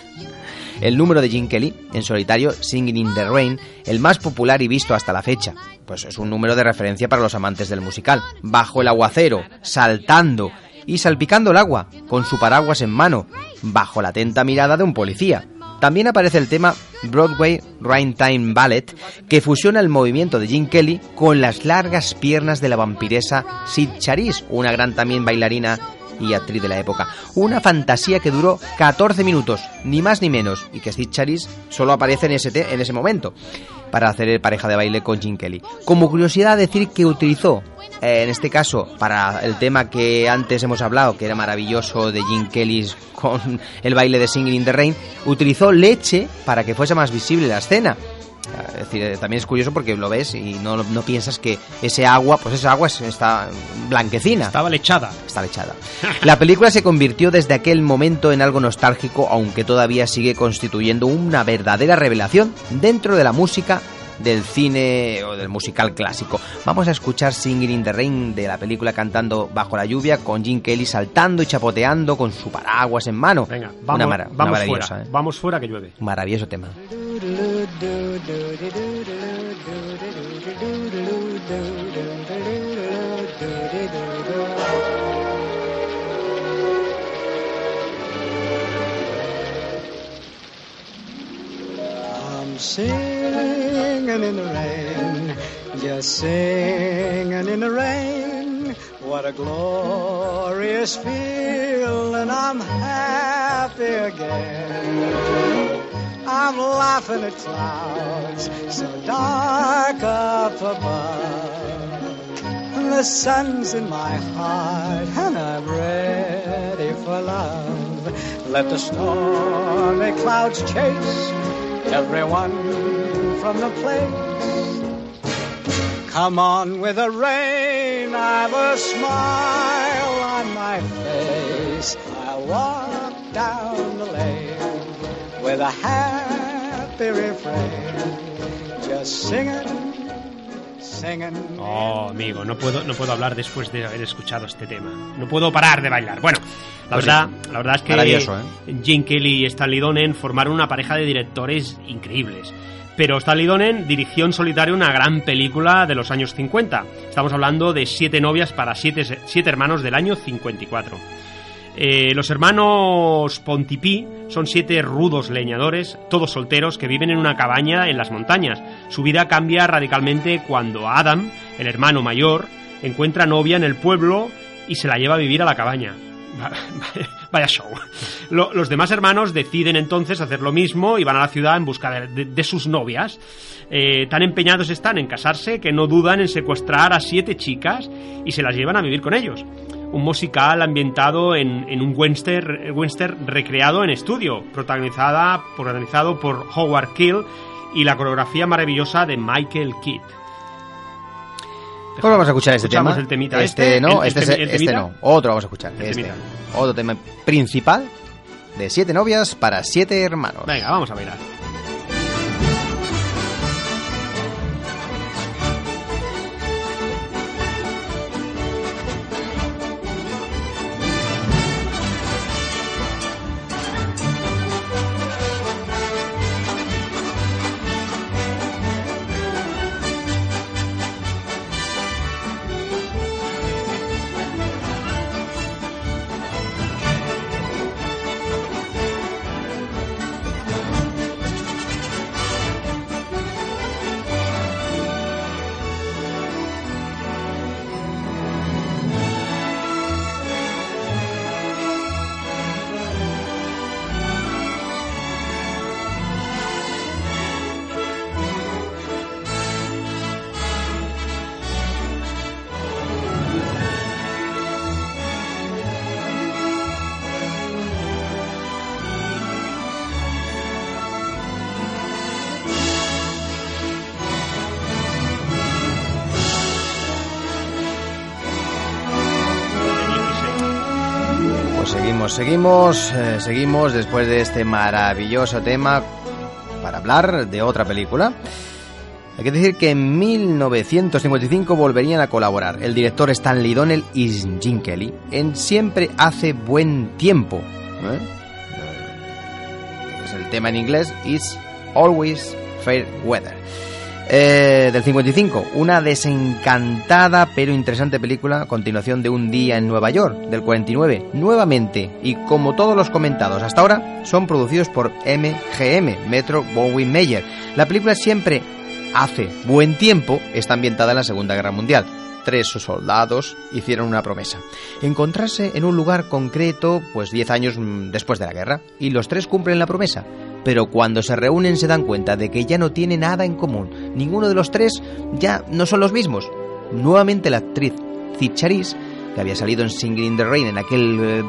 El número de Gene Kelly, en solitario, Singing in the Rain, el más popular y visto hasta la fecha. Pues es un número de referencia para los amantes del musical. Bajo el aguacero, saltando y salpicando el agua, con su paraguas en mano, bajo la atenta mirada de un policía. También aparece el tema Broadway Ragtime Ballet, que fusiona el movimiento de Jim Kelly con las largas piernas de la vampiresa Sid Charisse, una gran también bailarina y actriz de la época. Una fantasía que duró 14 minutos, ni más ni menos, y que Sid Charisse solo aparece en ese, en ese momento para hacer pareja de baile con Jim Kelly. Como curiosidad decir que utilizó, eh, en este caso, para el tema que antes hemos hablado, que era maravilloso de Jim Kelly con el baile de Singing in the Rain, utilizó leche para que fuese más visible la escena. Es decir, eh, también es curioso porque lo ves y no, no piensas que ese agua, pues esa agua es- está blanquecina. Estaba lechada. Está lechada. La película se convirtió desde aquel momento en algo nostálgico, aunque todavía sigue constituyendo una verdadera revelación dentro de la música del cine o del musical clásico. Vamos a escuchar Singing in the Rain de la película cantando bajo la lluvia con Jim Kelly saltando y chapoteando con su paraguas en mano. Venga, Una vamos, mara- vamos fuera. ¿eh? Vamos fuera que llueve. Maravilloso tema. I'm singing in the rain, just singing in the rain. What a glorious feeling, I'm happy again. I'm laughing at clouds so dark up above. The sun's in my heart, and I'm ready for love. Let the stormy clouds chase everyone from the place. Come on with the rain, I've a smile on my face. I'll walk down the lane with a happy refrain, just singing, singing. Oh, amigo, no puedo, no puedo hablar después de haber escuchado este tema. No puedo parar de bailar. Bueno, la Pues verdad, sí. la verdad es que ¿eh? Jim Kelly y Stanley Donen formaron una pareja de directores increíbles. Pero Stanley Donen dirigió en solitario una gran película de los años 50. Estamos hablando de Siete novias para siete, siete hermanos del año 54. Eh, los hermanos Pontipí son siete rudos leñadores, todos solteros, que viven en una cabaña en las montañas. Su vida cambia radicalmente cuando Adam, el hermano mayor, encuentra novia en el pueblo y se la lleva a vivir a la cabaña. *laughs* Va- Vaya show. Lo- los demás hermanos deciden entonces hacer lo mismo y van a la ciudad en busca de sus novias. Eh, tan empeñados están en casarse que no dudan en secuestrar a siete chicas y se las llevan a vivir con ellos un musical ambientado en, en un western, western recreado en estudio, protagonizada, protagonizado por Howard Keel y la coreografía maravillosa de Michael Kidd. Pues vamos a escuchar este tema. el temita este, este, no, el- este, este temita. no. Otro vamos a escuchar. Este. Otro tema principal de siete novias para siete hermanos. Venga, vamos a bailar. Pues seguimos, eh, seguimos después de este maravilloso tema para hablar de otra película. Hay que decir que en 1955 volverían a colaborar el director Stanley Donnell y Jim Kelly en Siempre hace buen tiempo. Eh, Es el tema en inglés It's Always Fair Weather. Eh, del 55, una desencantada pero interesante película continuación de Un día en Nueva York, del 49, nuevamente, y como todos los comentados hasta ahora, son producidos por MGM, Metro Goldwyn Mayer. La película siempre hace buen tiempo, está ambientada en la Segunda Guerra Mundial. Tres soldados hicieron una promesa, encontrarse en un lugar concreto pues 10 años mm, después de la guerra, y los tres cumplen la promesa pero cuando se reúnen se dan cuenta de que ya no tiene nada en común. Ninguno de los tres ya no son los mismos. Nuevamente la actriz Cid Charisse, que había salido en Singing in the Rain en aquel eh,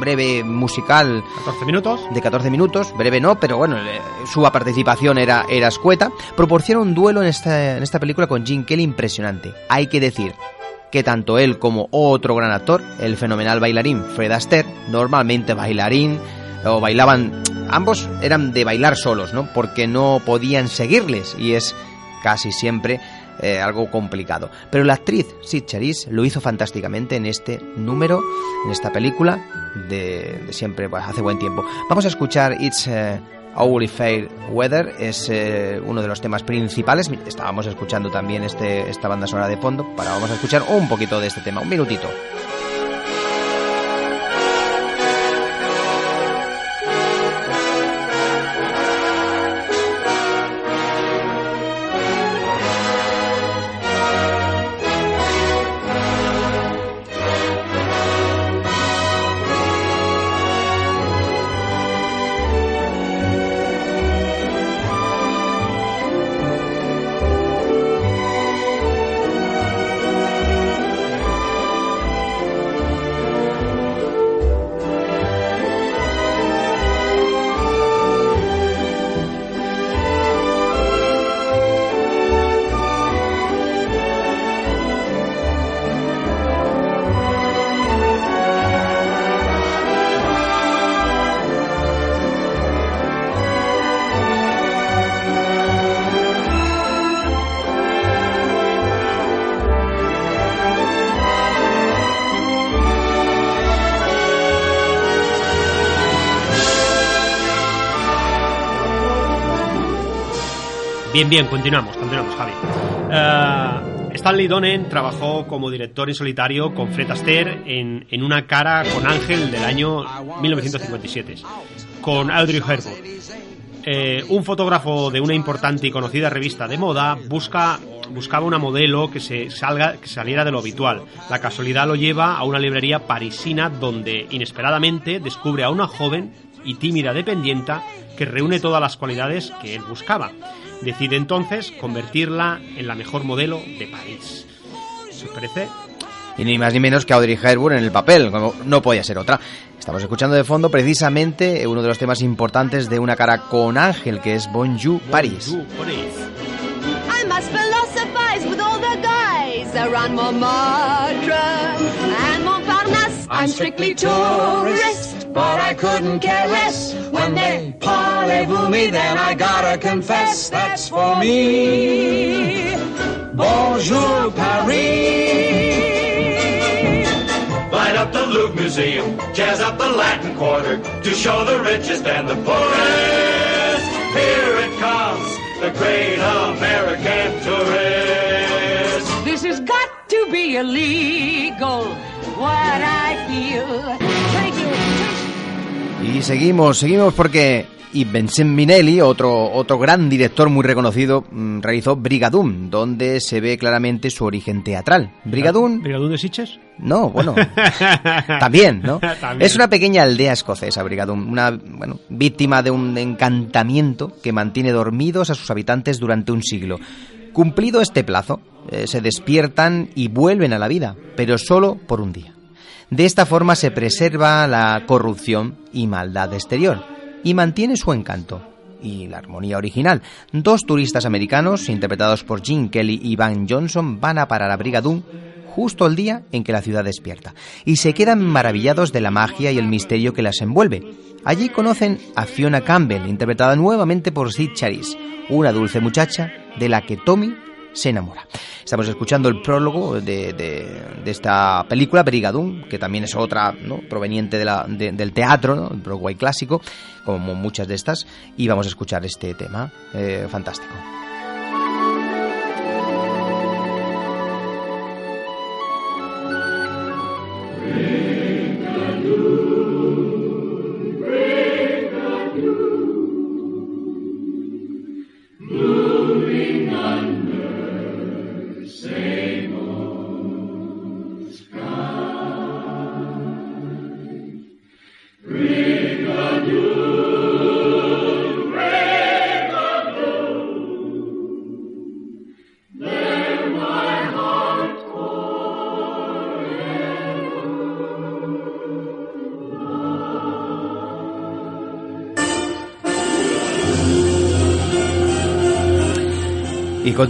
breve musical 14 minutos de 14 minutos, breve no, pero bueno, eh, su participación era, era escueta, proporciona un duelo en esta, en esta película con Jim Kelly impresionante. Hay que decir que tanto él como otro gran actor, el fenomenal bailarín Fred Astaire, normalmente bailarín, o bailaban, ambos eran de bailar solos, ¿no? Porque no podían seguirles y es casi siempre eh, algo complicado. Pero la actriz Sid Charisse lo hizo fantásticamente en este número, en esta película de, siempre, pues, hace buen tiempo. Vamos a escuchar It's eh, Only Fair Weather, es eh, uno de los temas principales. Estábamos escuchando también este, esta banda sonora de fondo, para vamos a escuchar un poquito de este tema, un minutito. Bien, continuamos, continuamos, Javi. Eh, Stanley Donen trabajó como director en solitario con Fred Astaire en, en Una cara con Ángel del año 1957, con Audrey Hepburn. Eh, un fotógrafo de una importante y conocida revista de moda busca, buscaba una modelo que, se salga, que saliera de lo habitual. La casualidad lo lleva a una librería parisina donde inesperadamente descubre a una joven y tímida dependienta que reúne todas las cualidades que él buscaba. Decide entonces convertirla en la mejor modelo de París. ¿Se os parece? Y ni más ni menos que Audrey Hepburn en el papel, como no podía ser otra. Estamos escuchando de fondo precisamente uno de los temas importantes de Una cara con Ángel, que es Bonjour Paris. I must philosophize with all the guys around Montmartre and Montparnasse. I'm strictly tourist, but I couldn't care less. When they parlez-vous me, then I gotta confess that's for me. Bonjour, Paris. Light up the Louvre Museum, jazz up the Latin Quarter to show the richest and the poorest. Here it comes, the great American tourist. This has got to be illegal. What I feel. Y seguimos, seguimos porque y Vincent Minelli, otro, otro gran director muy reconocido, mm, realizó Brigadoon, donde se ve claramente su origen teatral. Brigadoon... ¿Brigadoon de Sitges? No, bueno, *laughs* también, ¿no? También. Es una pequeña aldea escocesa, Brigadoon, una bueno, víctima de un encantamiento que mantiene dormidos a sus habitantes durante un siglo. Cumplido este plazo, eh, se despiertan y vuelven a la vida, pero solo por un día. De esta forma se preserva la corrupción y maldad exterior y mantiene su encanto y la armonía original. Dos turistas americanos, interpretados por Gene Kelly y Van Johnson, van a parar a Brigadoon justo el día en que la ciudad despierta y se quedan maravillados de la magia y el misterio que las envuelve. Allí conocen a Fiona Campbell, interpretada nuevamente por Sid Charisse, una dulce muchacha de la que Tommy se enamora. Estamos escuchando el prólogo de, de- esta película, Brigadoon, que también es otra ¿no? proveniente de la- de- del teatro, ¿no? el Broadway clásico, como muchas de estas, y vamos a escuchar este tema eh, fantástico.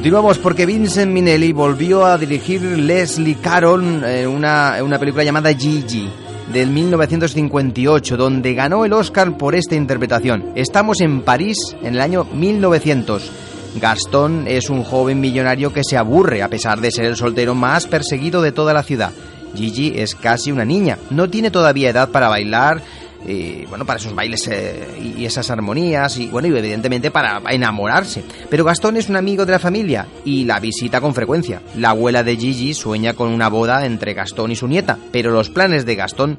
Continuamos porque Vincent Minnelli volvió a dirigir Leslie Caron en una, en una película llamada Gigi del 1958, donde ganó el Oscar por esta interpretación. Estamos en París en el año 1900. Gastón es un joven millonario que se aburre a pesar de ser el soltero más perseguido de toda la ciudad. Gigi es casi una niña, no tiene todavía edad para bailar, eh, bueno, para esos bailes eh, y esas armonías, y bueno, y evidentemente para enamorarse. Pero Gastón es un amigo de la familia y la visita con frecuencia. La abuela de Gigi sueña con una boda entre Gastón y su nieta, pero los planes de Gastón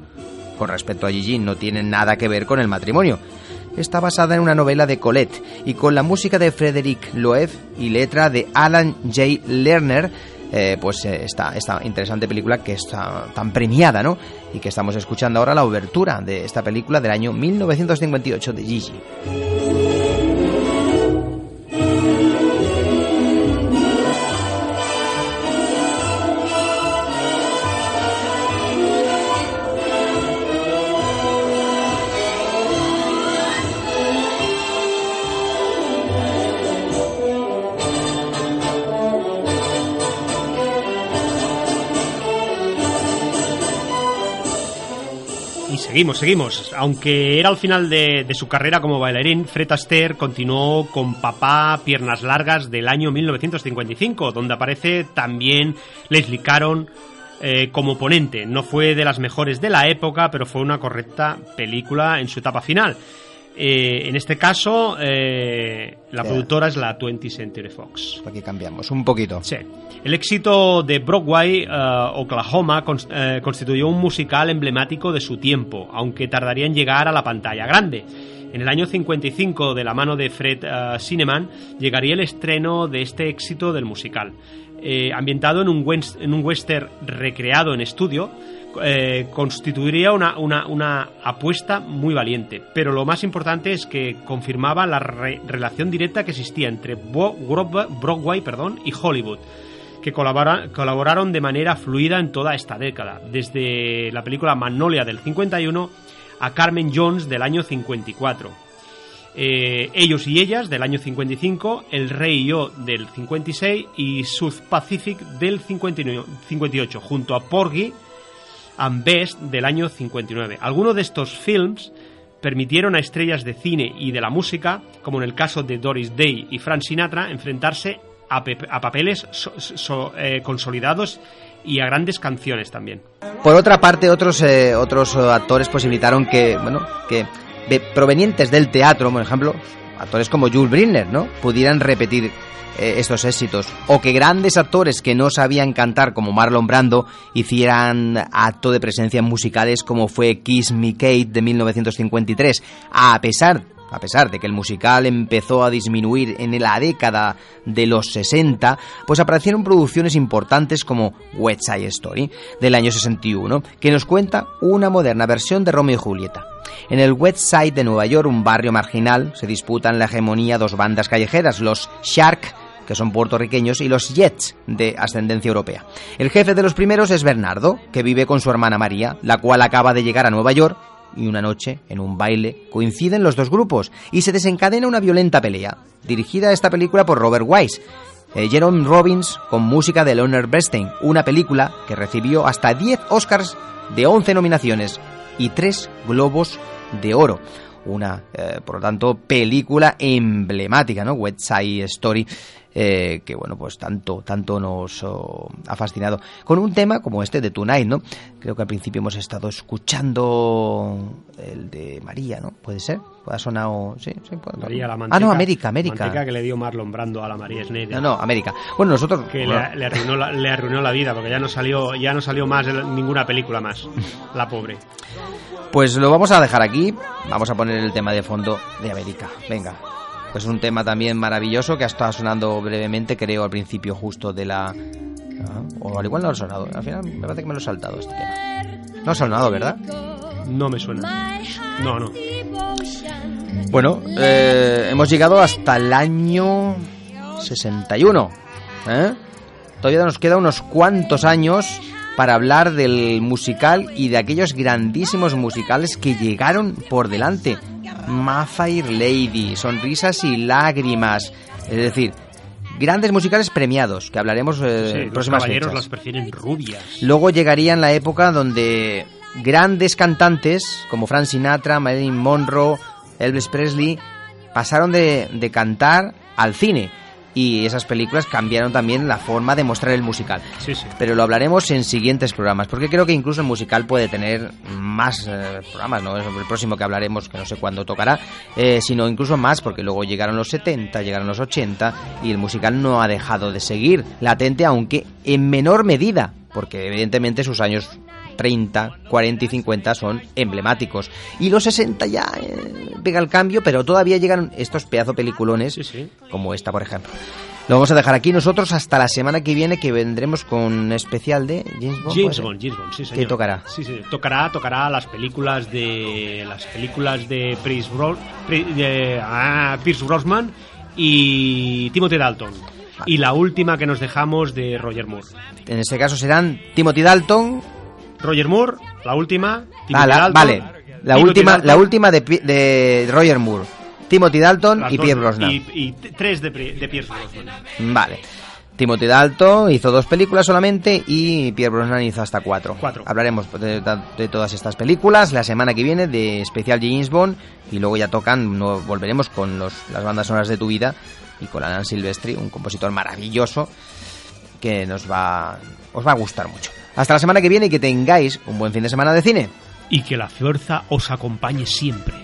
con respecto a Gigi no tienen nada que ver con el matrimonio. Está basada en una novela de Colette y con la música de Frederick Loeb y letra de Alan J. Lerner, eh, pues eh, esta, esta interesante película que está tan premiada, ¿no? Y que estamos escuchando ahora la obertura de esta película del año 1958 de Gigi. Seguimos, seguimos. Aunque era al final de, su carrera como bailarín, Fred Astaire continuó con Papá Piernas Largas del año 1955, donde aparece también Leslie Caron eh, como ponente. No fue de las mejores de la época, pero fue una correcta película en su etapa final. Eh, en este caso, eh, la productora es la 20th Century Fox. Aquí cambiamos un poquito. Sí. El éxito de Broadway, eh, Oklahoma, cons- eh, constituyó un musical emblemático de su tiempo, aunque tardaría en llegar a la pantalla grande. En el año 55, de la mano de Fred eh, Cineman, llegaría el estreno de este éxito del musical. Ambientado en un, en un western recreado en estudio, eh, constituiría una, una- una apuesta muy valiente. Pero lo más importante es que confirmaba la re- relación directa que existía entre Broadway, perdón, y Hollywood que colabora- colaboraron de manera fluida en toda esta década, desde la película Magnolia del 51 a Carmen Jones del año 54. Eh, ellos y ellas del año 55, El Rey y yo del 56 y South Pacific del 59 58, junto a Porgy and Best del año 59. Algunos de estos films permitieron a estrellas de cine y de la música, como en el caso de Doris Day y Frank Sinatra, enfrentarse a, a papeles so- eh, consolidados y a grandes canciones también. Por otra parte, otros eh, otros eh, actores posibilitaron que, bueno, que provenientes del teatro, por ejemplo, actores como Jules Brindler, ¿no? Pudieran repetir eh, estos éxitos o que grandes actores que no sabían cantar como Marlon Brando hicieran acto de presencia en musicales como fue Kiss Me Kate de 1953, a pesar a pesar de que el musical empezó a disminuir en la década de los 60, pues aparecieron producciones importantes como West Side Story del año 61, que nos cuenta una moderna versión de Romeo y Julieta. En el West Side de Nueva York, un barrio marginal, se disputan la hegemonía dos bandas callejeras, los Shark que son puertorriqueños, y los Jets, de ascendencia europea. El jefe de los primeros es Bernardo, que vive con su hermana María, la cual acaba de llegar a Nueva York y una noche, en un baile, coinciden los dos grupos y se desencadena una violenta pelea, dirigida esta película por Robert Wise. eh, Jerome Robbins con música de Leonard Bernstein, una película que recibió hasta 10 Oscars de 11 nominaciones y 3 Globos de Oro. Una, eh, por lo tanto, película emblemática, ¿no? West Side Story, eh, que bueno, pues tanto, tanto nos oh, ha fascinado. Con un tema como este de Tonight, ¿no? Creo que al principio hemos estado escuchando el de María, ¿no? ¿Puede ser? ¿Ha sonado? Sí, sí, puede María, la Ah, no, América, América. manteca que le dio Marlon Brando a la María Schneider. No, no, América. Bueno, nosotros... que bueno, le, le arruinó la, le arruinó la vida porque ya no salió ya no salió más ninguna película más *laughs* la pobre Pues lo vamos a dejar aquí. Vamos a poner el tema de fondo de América. Venga. Pues es un tema también maravilloso que ha estado sonando brevemente, creo, al principio justo de la... Ah, o al igual no lo ha sonado. Al final me parece que me lo he saltado este tema. No ha sonado, ¿verdad? no me suena no no Bueno, eh, hemos llegado hasta el año 61. ¿eh? Todavía nos queda unos cuantos años para hablar del musical y de aquellos grandísimos musicales que llegaron por delante. My Fair Lady, Sonrisas y Lágrimas. Es decir, grandes musicales premiados, que hablaremos eh, Sí, los caballeros fechas. las prefieren rubias. Luego llegaría en la época donde grandes cantantes como Frank Sinatra, Marilyn Monroe, Elvis Presley pasaron de, de cantar al cine y esas películas cambiaron también la forma de mostrar el musical. Sí, sí. Pero lo hablaremos en siguientes programas, porque creo que incluso el musical puede tener más eh, programas, ¿no? Es el próximo que hablaremos, que no sé cuándo tocará, eh, sino incluso más, porque luego llegaron los 70, llegaron los 80, y el musical no ha dejado de seguir latente, aunque en menor medida, porque evidentemente sus años 30, 40 y 50 son emblemáticos. Y los 60 ya eh, pega el cambio, pero todavía llegan estos pedazo peliculones, como esta, por ejemplo. Lo vamos a dejar aquí nosotros hasta la semana que viene, que vendremos con un especial de James Bond. ¿puede James? Bond, James Bond, sí, ¿Qué señor. tocará? Sí, sí, tocará, tocará las películas de las películas de Pierce, Bro- de- ah, Pierce Brosnan y Timothy Dalton. Y la última que nos dejamos de Roger Moore. En este caso serán Timothy Dalton. Roger Moore, la última. Ah, la- Dalton, vale, la Timothy última, Dalton, la última de, de Roger Moore. Timothy Dalton las y dos- Pierre Brosnan. Y, y tres de, Pierce Brosnan. Vale. Timothy Dalton hizo dos películas solamente y Pierre Brosnan hizo hasta cuatro. Hablaremos de, de todas estas películas la semana que viene de especial James Bond y luego ya tocan, no, volveremos con los, las bandas sonoras de tu vida y con Alan Silvestri, un compositor maravilloso que nos va, os va a gustar mucho. Hasta la semana que viene y que tengáis un buen fin de semana de cine. Y que la fuerza os acompañe siempre.